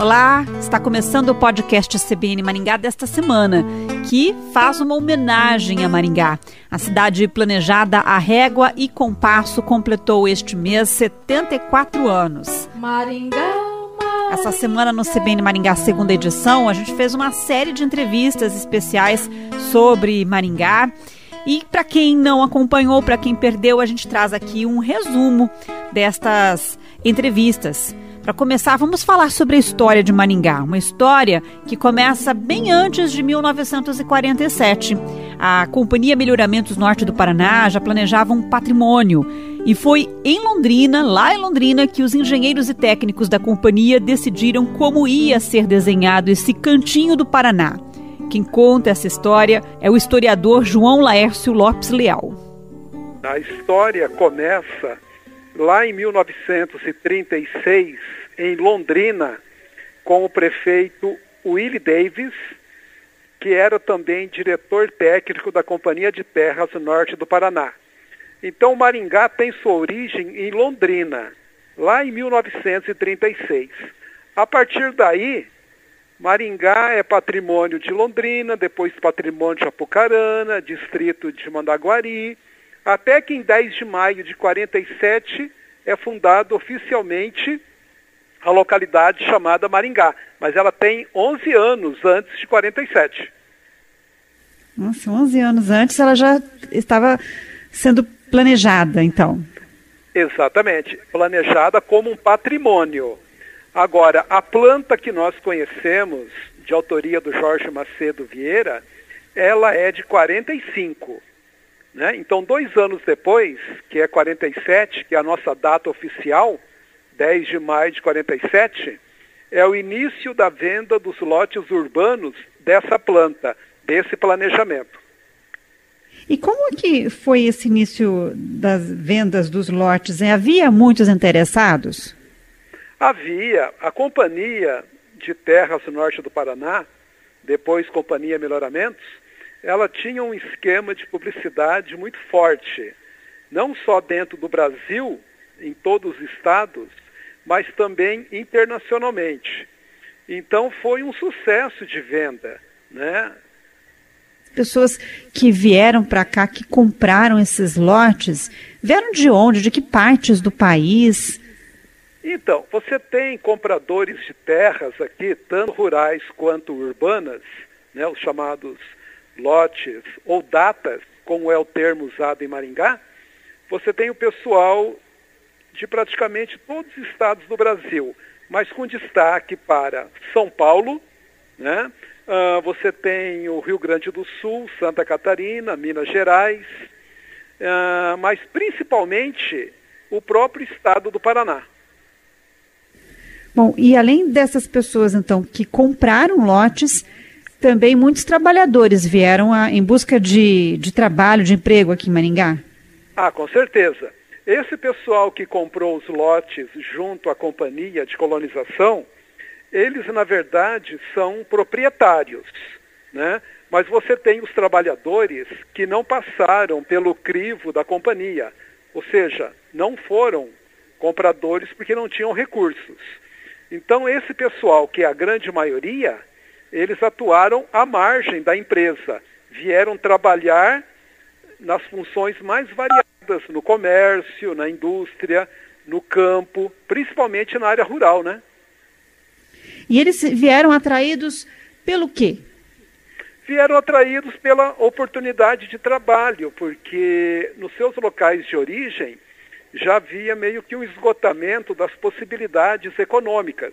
Olá, está começando o podcast CBN Maringá desta semana, que faz uma homenagem a Maringá. A cidade planejada a régua e compasso completou este mês 74 anos. Maringá. Essa semana no CBN Maringá, segunda edição, a gente fez uma série de entrevistas especiais sobre Maringá. E para quem não acompanhou, para quem perdeu, a gente traz aqui um resumo destas entrevistas. Para começar, vamos falar sobre a história de Maringá, uma história que começa bem antes de 1947. A Companhia Melhoramentos Norte do Paraná já planejava um patrimônio e foi em Londrina, lá em Londrina, que os engenheiros e técnicos da companhia decidiram como ia ser desenhado esse cantinho do Paraná. Quem conta essa história é o historiador João Laércio Lopes Leal. A história começa lá em 1936, em Londrina, com o prefeito Willie Davis, que era também diretor técnico da Companhia de Terras Norte do Paraná. Então, Maringá tem sua origem em Londrina, lá em 1936. A partir daí, Maringá é patrimônio de Londrina, depois patrimônio de Apucarana, distrito de Mandaguari, até que em 10 de maio de 47 é fundado oficialmente a localidade chamada Maringá, mas ela tem 11 anos antes de 47. Nossa, 11 anos antes ela já estava sendo planejada, então. Exatamente, planejada como um patrimônio. Agora, a planta que nós conhecemos, de autoria do Jorge Macedo Vieira, ela é de 45. Né? Então, dois anos depois, que é 47, que é a nossa data oficial, 10 de maio de 47, é o início da venda dos lotes urbanos dessa planta, desse planejamento. E como que foi esse início das vendas dos lotes? Havia muitos interessados? Havia. A Companhia de Terras do Norte do Paraná, depois Companhia Melhoramentos, ela tinha um esquema de publicidade muito forte, não só dentro do Brasil, em todos os estados, mas também internacionalmente. Então foi um sucesso de venda, né? Pessoas que vieram para cá, que compraram esses lotes, vieram de onde? De que partes do país? Então, você tem compradores de terras aqui, tanto rurais quanto urbanas, né, os chamados lotes ou datas, como é o termo usado em Maringá, você tem o pessoal de praticamente todos os estados do Brasil, mas com destaque para São Paulo, né? Uh, você tem o Rio Grande do Sul, Santa Catarina, Minas Gerais, uh, mas principalmente o próprio estado do Paraná. Bom, e além dessas pessoas, então, que compraram lotes, também muitos trabalhadores vieram a, em busca de, de trabalho, de emprego aqui em Maringá? Ah, com certeza. Esse pessoal que comprou os lotes junto à companhia de colonização, eles, na verdade, são proprietários, né? Mas você tem os trabalhadores que não passaram pelo crivo da companhia, ou seja, não foram compradores porque não tinham recursos. Então, esse pessoal, que é a grande maioria, eles atuaram à margem da empresa, vieram trabalhar nas funções mais variadas, no comércio, na indústria, no campo, principalmente na área rural, né? E eles vieram atraídos pelo quê? Vieram atraídos pela oportunidade de trabalho, porque nos seus locais de origem já havia meio que um esgotamento das possibilidades econômicas.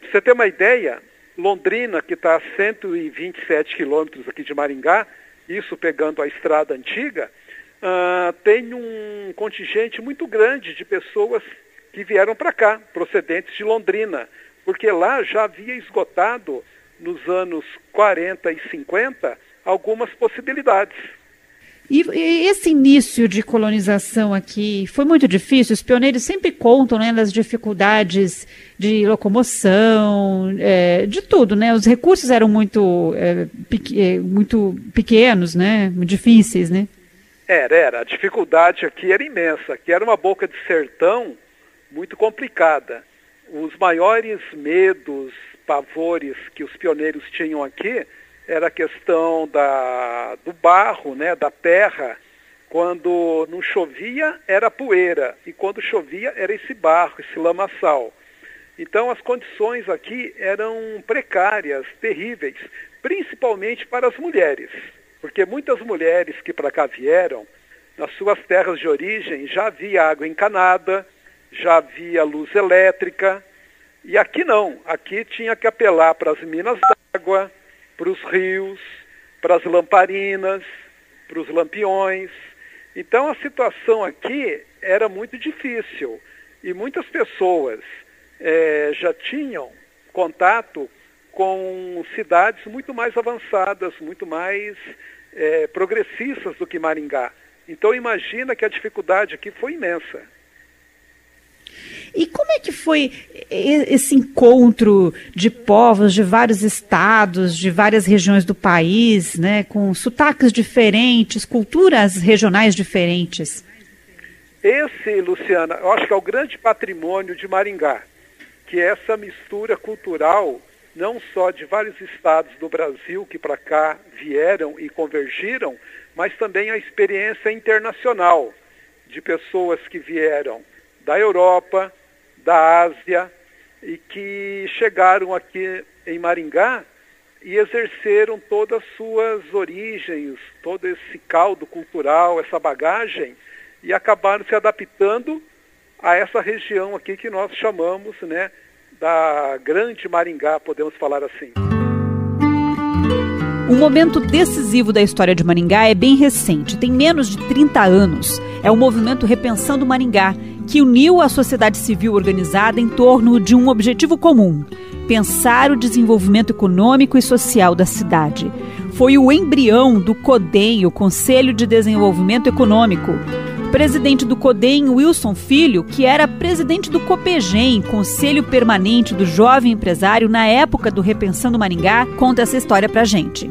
Pra você ter uma ideia, Londrina, que está a 127 quilômetros aqui de Maringá, isso pegando a estrada antiga, uh, tem um contingente muito grande de pessoas que vieram para cá, procedentes de Londrina, porque lá já havia esgotado, nos anos 40 e 50, algumas possibilidades. E, e, esse início de colonização aqui foi muito difícil? Os pioneiros sempre contam né, das dificuldades de locomoção, é, de tudo, né? Os recursos eram muito, é, é, muito pequenos, né? Difíceis, né? Era, era. A dificuldade aqui era imensa. Aqui era uma boca de sertão muito complicada. os maiores medos, pavores que os pioneiros tinham aqui era a questão da, do barro, né, da terra. Quando não chovia, era poeira, e quando chovia, era esse barro, esse lamaçal. Então, as condições aqui eram precárias, terríveis, principalmente para as mulheres, porque muitas mulheres que para cá vieram, nas suas terras de origem, já havia água encanada, já havia luz elétrica, e aqui não, aqui tinha que apelar para as minas d'água, para os rios, para as lamparinas, para os lampiões. Então a situação aqui era muito difícil e muitas pessoas é, já tinham contato com cidades muito mais avançadas, muito mais é, progressistas do que Maringá. Então imagina que a dificuldade aqui foi imensa. E como é que foi esse encontro de povos de vários estados, de várias regiões do país, né, com sotaques diferentes, culturas regionais diferentes? Esse, Luciana, eu acho que é o grande patrimônio de Maringá, que é essa mistura cultural, não só de vários estados do Brasil que para cá vieram e convergiram, mas também a experiência internacional de pessoas que vieram da Europa, da Ásia e que chegaram aqui em Maringá e exerceram todas as suas origens, todo esse caldo cultural, essa bagagem e acabaram se adaptando a essa região aqui que nós chamamos, né, da Grande Maringá, podemos falar assim. Um momento decisivo da história de Maringá é bem recente, tem menos de 30 anos. É o movimento Repensando Maringá, que uniu a sociedade civil organizada em torno de um objetivo comum: pensar o desenvolvimento econômico e social da cidade. Foi o embrião do CODEM, o Conselho de Desenvolvimento Econômico. Presidente do CODEM, Wilson Filho, que era presidente do COPEGEM, Conselho Permanente do Jovem Empresário, na época do Repensando Maringá, conta essa história pra gente.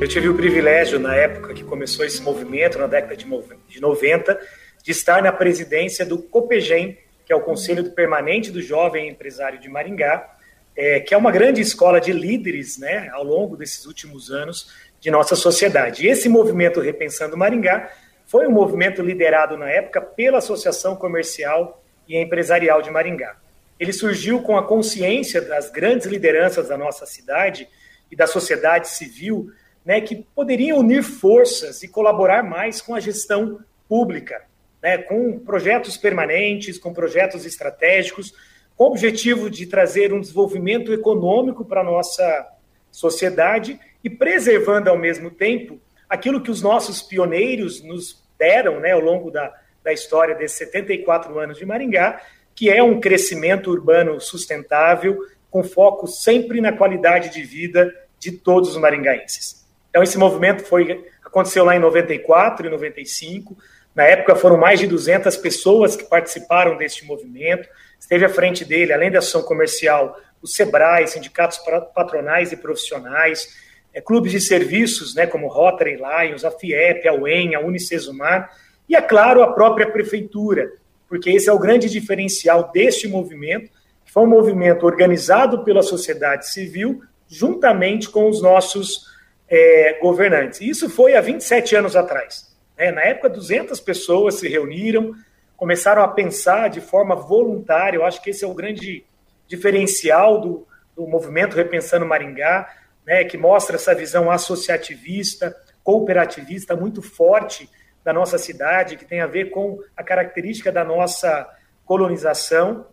Eu tive o privilégio, na época que começou esse movimento, na década de 90, de estar na presidência do COPEGEM, que é o Conselho Permanente do Jovem Empresário de Maringá, é, que é uma grande escola de líderes né, ao longo desses últimos anos de nossa sociedade. E esse movimento Repensando Maringá foi um movimento liderado na época pela Associação Comercial e Empresarial de Maringá. Ele surgiu com a consciência das grandes lideranças da nossa cidade e da sociedade civil, né, que poderiam unir forças e colaborar mais com a gestão pública, né, com projetos permanentes, com projetos estratégicos, com o objetivo de trazer um desenvolvimento econômico para a nossa sociedade e preservando ao mesmo tempo aquilo que os nossos pioneiros nos deram né, ao longo da, da história desses 74 anos de Maringá, que é um crescimento urbano sustentável, com foco sempre na qualidade de vida de todos os maringaenses. Então, esse movimento foi aconteceu lá em 94 e 95, na época foram mais de 200 pessoas que participaram deste movimento. Esteve à frente dele, além da ação comercial, o SEBRAE, sindicatos patronais e profissionais, é, clubes de serviços, né, como Rotary Lions, a FIEP, a UEM, a Unicesumar, e, é claro, a própria prefeitura, porque esse é o grande diferencial deste movimento, que foi um movimento organizado pela sociedade civil, juntamente com os nossos é, governantes. Isso foi há 27 anos atrás. Né? Na época, 200 pessoas se reuniram, começaram a pensar de forma voluntária. Eu acho que esse é o grande diferencial do, do movimento Repensando Maringá, né, que mostra essa visão associativista, cooperativista muito forte da nossa cidade, que tem a ver com a característica da nossa colonização.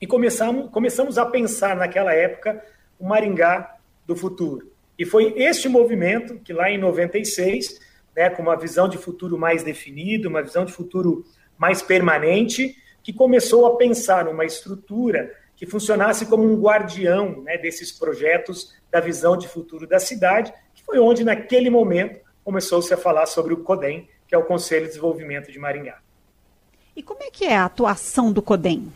E começamos, começamos a pensar naquela época o Maringá do futuro. E foi este movimento que lá em 96 né, com uma visão de futuro mais definida, uma visão de futuro mais permanente, que começou a pensar numa estrutura que funcionasse como um guardião né, desses projetos da visão de futuro da cidade, que foi onde, naquele momento, começou-se a falar sobre o CODEM, que é o Conselho de Desenvolvimento de Maringá. E como é que é a atuação do CODEM?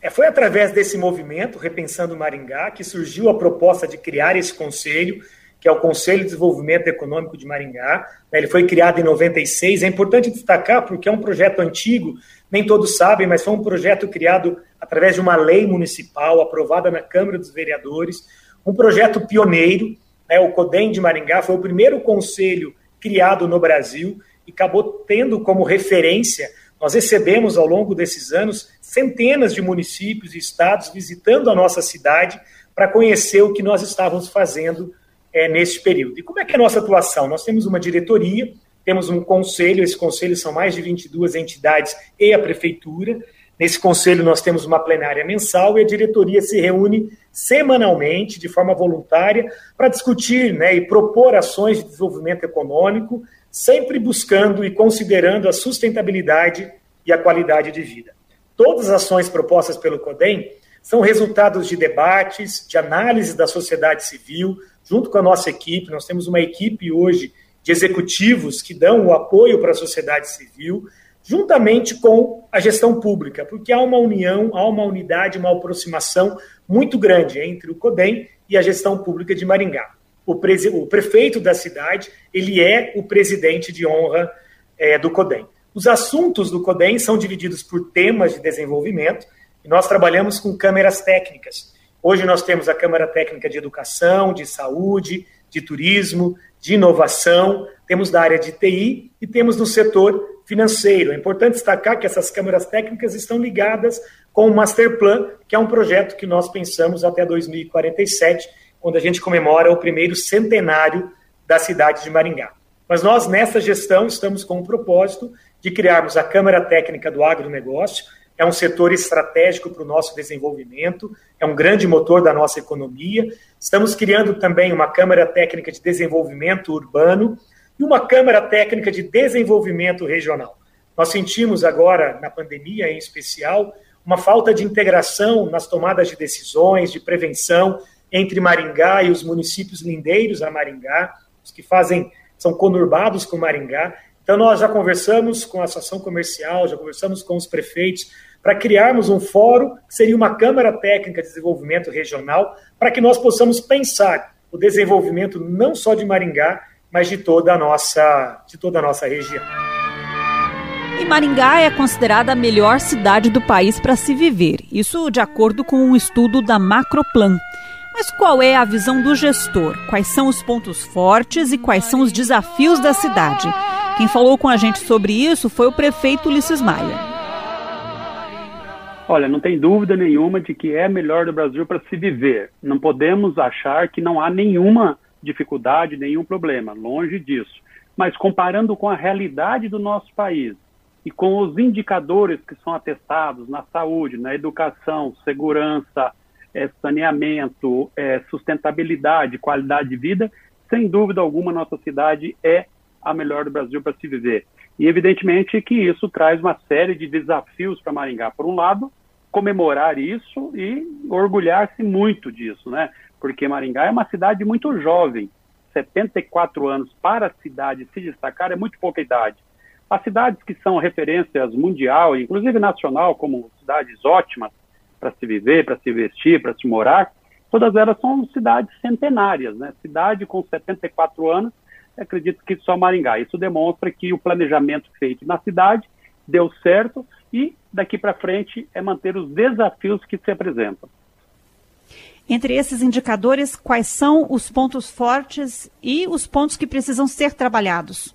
É, foi através desse movimento, Repensando Maringá, que surgiu a proposta de criar esse conselho, que é o Conselho de Desenvolvimento Econômico de Maringá. Né, ele foi criado em 96. É importante destacar porque é um projeto antigo, nem todos sabem, mas foi um projeto criado através de uma lei municipal aprovada na Câmara dos Vereadores, um projeto pioneiro. Né, o CODEM de Maringá foi o primeiro conselho criado no Brasil e acabou tendo como referência. Nós recebemos ao longo desses anos centenas de municípios e estados visitando a nossa cidade para conhecer o que nós estávamos fazendo é, nesse período. E como é que é a nossa atuação? Nós temos uma diretoria, temos um conselho, esse conselho são mais de 22 entidades e a prefeitura. Nesse conselho nós temos uma plenária mensal e a diretoria se reúne semanalmente, de forma voluntária, para discutir né, e propor ações de desenvolvimento econômico, sempre buscando e considerando a sustentabilidade e a qualidade de vida. Todas as ações propostas pelo CODEM são resultados de debates, de análise da sociedade civil, junto com a nossa equipe. Nós temos uma equipe hoje de executivos que dão o apoio para a sociedade civil, juntamente com a gestão pública, porque há uma união, há uma unidade, uma aproximação muito grande entre o CODEM e a gestão pública de Maringá. O, pre o prefeito da cidade, ele é o presidente de honra é, do CODEM. Os assuntos do CODEM são divididos por temas de desenvolvimento e nós trabalhamos com câmeras técnicas. Hoje nós temos a Câmara Técnica de Educação, de Saúde, de Turismo, de Inovação, temos da área de TI e temos no setor financeiro. É importante destacar que essas câmaras técnicas estão ligadas com o Master Plan, que é um projeto que nós pensamos até 2047, quando a gente comemora o primeiro centenário da cidade de Maringá. Mas nós, nessa gestão, estamos com o propósito de criarmos a Câmara Técnica do Agronegócio, é um setor estratégico para o nosso desenvolvimento, é um grande motor da nossa economia. Estamos criando também uma Câmara Técnica de Desenvolvimento Urbano e uma Câmara Técnica de Desenvolvimento Regional. Nós sentimos agora, na pandemia em especial, uma falta de integração nas tomadas de decisões, de prevenção entre Maringá e os municípios lindeiros a Maringá, os que fazem são conurbados com Maringá. Então, nós já conversamos com a Associação Comercial, já conversamos com os prefeitos, para criarmos um fórum, que seria uma Câmara Técnica de Desenvolvimento Regional, para que nós possamos pensar o desenvolvimento não só de Maringá, mas de toda a nossa, de toda a nossa região. E Maringá é considerada a melhor cidade do país para se viver. Isso de acordo com um estudo da Macroplan. Mas qual é a visão do gestor? Quais são os pontos fortes e quais são os desafios da cidade? Quem falou com a gente sobre isso foi o prefeito Ulisses Maia. Olha, não tem dúvida nenhuma de que é melhor do Brasil para se viver. Não podemos achar que não há nenhuma dificuldade, nenhum problema, longe disso. Mas comparando com a realidade do nosso país e com os indicadores que são atestados na saúde, na educação, segurança, é, saneamento, é, sustentabilidade, qualidade de vida, sem dúvida alguma, nossa cidade é a melhor do Brasil para se viver. E evidentemente que isso traz uma série de desafios para Maringá. Por um lado, comemorar isso e orgulhar-se muito disso, né? Porque Maringá é uma cidade muito jovem. 74 anos para a cidade se destacar é muito pouca idade. As cidades que são referências mundial, inclusive nacional, como cidades ótimas para se viver, para se vestir, para se morar, todas elas são cidades centenárias, né? Cidade com 74 anos acredito que só Maringá. Isso demonstra que o planejamento feito na cidade deu certo e daqui para frente é manter os desafios que se apresentam. Entre esses indicadores, quais são os pontos fortes e os pontos que precisam ser trabalhados?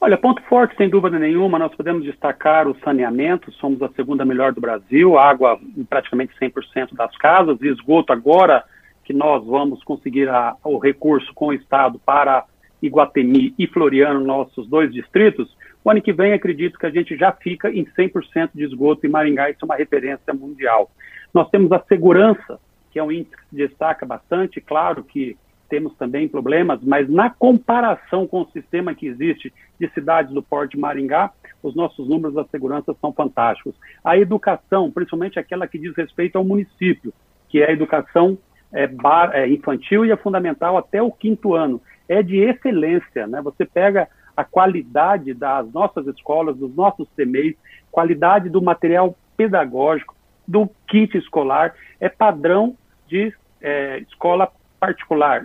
Olha, ponto forte, sem dúvida nenhuma, nós podemos destacar o saneamento, somos a segunda melhor do Brasil, água em praticamente 100% das casas, esgoto agora que nós vamos conseguir a, o recurso com o Estado para Iguatemi e Floriano, nossos dois distritos, o ano que vem acredito que a gente já fica em 100% de esgoto em Maringá, isso é uma referência mundial. Nós temos a segurança, que é um índice que se destaca bastante, claro que temos também problemas, mas na comparação com o sistema que existe de cidades do porte de Maringá, os nossos números da segurança são fantásticos. A educação, principalmente aquela que diz respeito ao município, que é a educação é, bar, é, infantil e a fundamental até o quinto ano é de excelência. Né? Você pega a qualidade das nossas escolas, dos nossos CMEs, qualidade do material pedagógico, do kit escolar, é padrão de é, escola particular,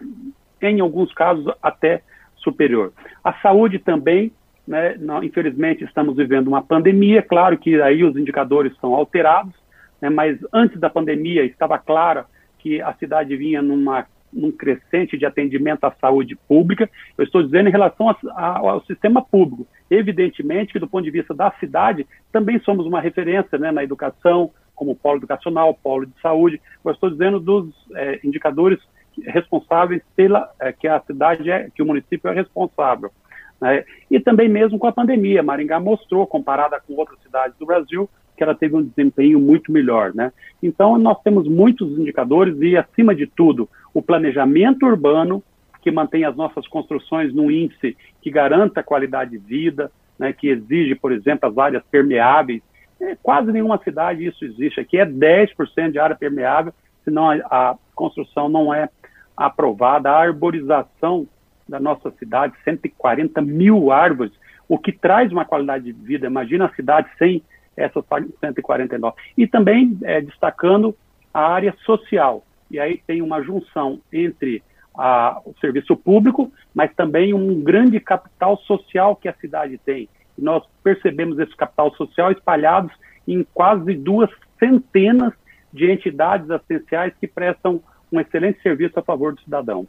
em alguns casos até superior. A saúde também, né, infelizmente estamos vivendo uma pandemia, claro que aí os indicadores são alterados, né, mas antes da pandemia estava claro que a cidade vinha numa num crescente de atendimento à saúde pública. Eu estou dizendo em relação a, a, ao sistema público. Evidentemente que, do ponto de vista da cidade, também somos uma referência né, na educação, como polo educacional, polo de saúde. Eu estou dizendo dos é, indicadores responsáveis pela é, que a cidade é, que o município é responsável. Né? E também mesmo com a pandemia, Maringá mostrou, comparada com outras cidades do Brasil, que ela teve um desempenho muito melhor, né? Então nós temos muitos indicadores e acima de tudo o planejamento urbano que mantém as nossas construções num índice que garanta a qualidade de vida, né? Que exige, por exemplo, as áreas permeáveis. É, quase nenhuma cidade isso existe aqui é 10% de área permeável, senão a, a construção não é aprovada. A arborização da nossa cidade, 140 mil árvores, o que traz uma qualidade de vida. Imagina a cidade sem essas 149. E também é, destacando a área social. E aí tem uma junção entre a, o serviço público, mas também um grande capital social que a cidade tem. E nós percebemos esse capital social espalhados em quase duas centenas de entidades assistenciais que prestam um excelente serviço a favor do cidadão.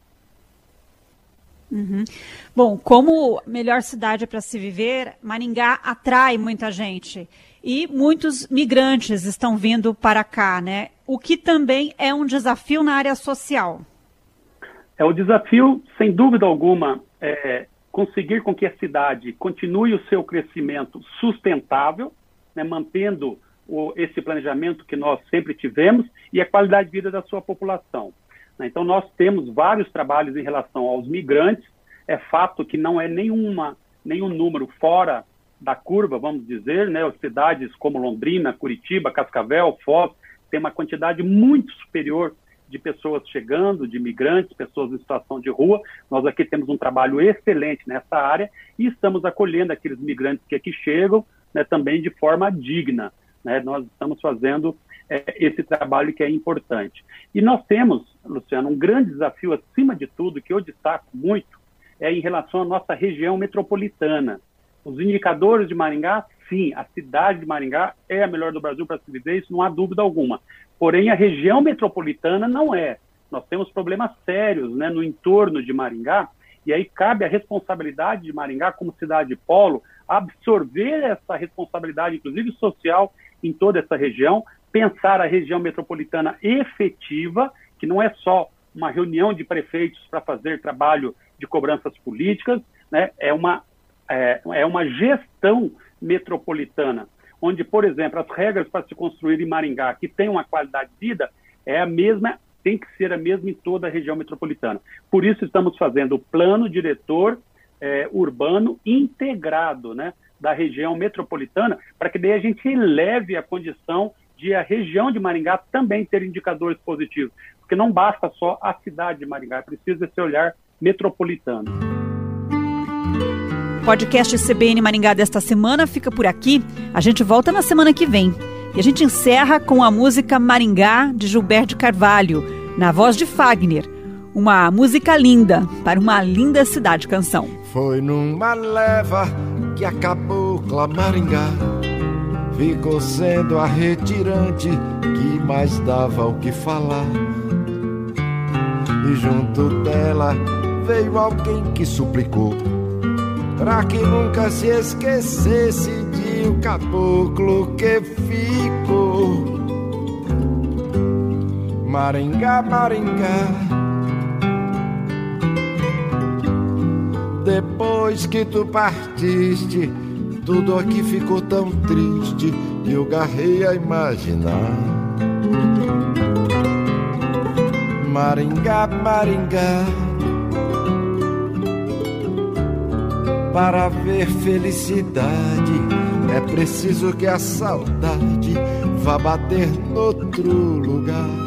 Uhum. Bom, como melhor cidade para se viver, Maringá atrai muita gente e muitos migrantes estão vindo para cá, né? O que também é um desafio na área social. É o desafio, sem dúvida alguma, é conseguir com que a cidade continue o seu crescimento sustentável, né, mantendo o, esse planejamento que nós sempre tivemos e a qualidade de vida da sua população. Né? Então, nós temos vários trabalhos em relação aos migrantes. É fato que não é nenhuma, nenhum número fora da curva, vamos dizer, né? Cidades como Londrina, Curitiba, Cascavel, Foz, tem uma quantidade muito superior de pessoas chegando, de imigrantes, pessoas em situação de rua. Nós aqui temos um trabalho excelente nessa área e estamos acolhendo aqueles migrantes que aqui chegam né, também de forma digna. Né? Nós estamos fazendo é, esse trabalho que é importante. E nós temos, Luciano, um grande desafio, acima de tudo, que eu destaco muito, é em relação à nossa região metropolitana. Os indicadores de Maringá, sim, a cidade de Maringá é a melhor do Brasil para se viver, isso não há dúvida alguma. Porém, a região metropolitana não é. Nós temos problemas sérios né, no entorno de Maringá, e aí cabe a responsabilidade de Maringá, como cidade de polo, absorver essa responsabilidade, inclusive social, em toda essa região, pensar a região metropolitana efetiva, que não é só uma reunião de prefeitos para fazer trabalho de cobranças políticas, né? é, uma, é, é uma gestão metropolitana, onde, por exemplo, as regras para se construir em Maringá, que tem uma qualidade de vida, é a mesma, tem que ser a mesma em toda a região metropolitana. Por isso estamos fazendo o plano diretor é, urbano integrado, né? da região metropolitana, para que daí a gente eleve a condição de a região de Maringá também ter indicadores positivos. Porque não basta só a cidade de Maringá, é preciso esse olhar metropolitano. Podcast CBN Maringá desta semana fica por aqui. A gente volta na semana que vem. E a gente encerra com a música Maringá, de Gilberto Carvalho, na voz de Fagner. Uma música linda para uma linda cidade canção. Foi numa leva que a Maringá ficou sendo a retirante que mais dava o que falar. E junto dela veio alguém que suplicou para que nunca se esquecesse de o caboclo que ficou. Maringá, Maringá. Depois que tu partiste tudo aqui ficou tão triste que eu garrei a imaginar. Maringá, Maringá. Para ver felicidade é preciso que a saudade vá bater noutro lugar.